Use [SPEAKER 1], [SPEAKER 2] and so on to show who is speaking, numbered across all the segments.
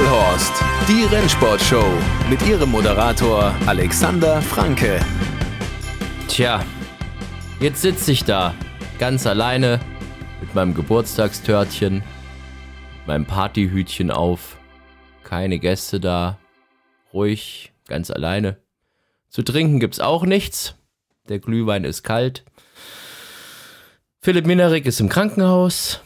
[SPEAKER 1] Vollhorst, die Rennsportshow mit ihrem Moderator Alexander Franke.
[SPEAKER 2] Tja, jetzt sitze ich da, ganz alleine, mit meinem Geburtstagstörtchen, meinem Partyhütchen auf, keine Gäste da, ruhig, ganz alleine. Zu trinken gibt's auch nichts, der Glühwein ist kalt. Philipp Minerik ist im Krankenhaus,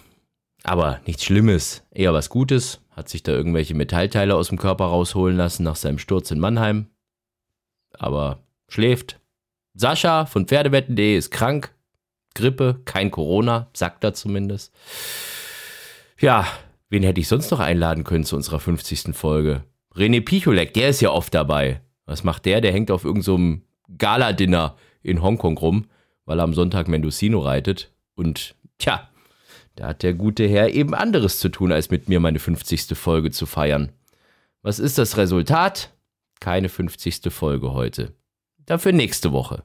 [SPEAKER 2] aber nichts Schlimmes, eher was Gutes. Hat sich da irgendwelche Metallteile aus dem Körper rausholen lassen nach seinem Sturz in Mannheim. Aber schläft. Sascha von Pferdewetten.de ist krank. Grippe, kein Corona, sagt er zumindest. Ja, wen hätte ich sonst noch einladen können zu unserer 50. Folge? René Picholek, der ist ja oft dabei. Was macht der? Der hängt auf irgendeinem so Gala-Dinner in Hongkong rum, weil er am Sonntag Mendocino reitet. Und tja, da hat der gute Herr eben anderes zu tun, als mit mir meine 50. Folge zu feiern. Was ist das Resultat? Keine 50. Folge heute. Dafür nächste Woche.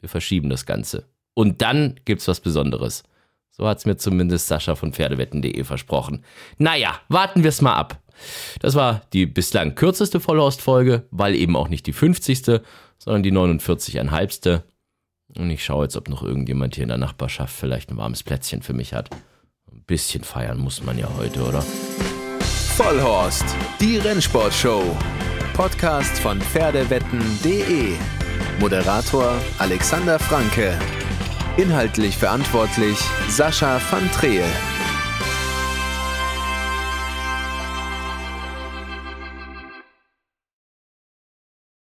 [SPEAKER 2] Wir verschieben das Ganze. Und dann gibt's was Besonderes. So hat's mir zumindest Sascha von Pferdewetten.de versprochen. Naja, warten wir's mal ab. Das war die bislang kürzeste Vollhorst-Folge, weil eben auch nicht die 50., sondern die 49,5. Und ich schaue jetzt, ob noch irgendjemand hier in der Nachbarschaft vielleicht ein warmes Plätzchen für mich hat. Bisschen feiern muss man ja heute, oder?
[SPEAKER 1] Vollhorst, die Rennsportshow. Podcast von Pferdewetten.de. Moderator Alexander Franke. Inhaltlich verantwortlich Sascha van Treel.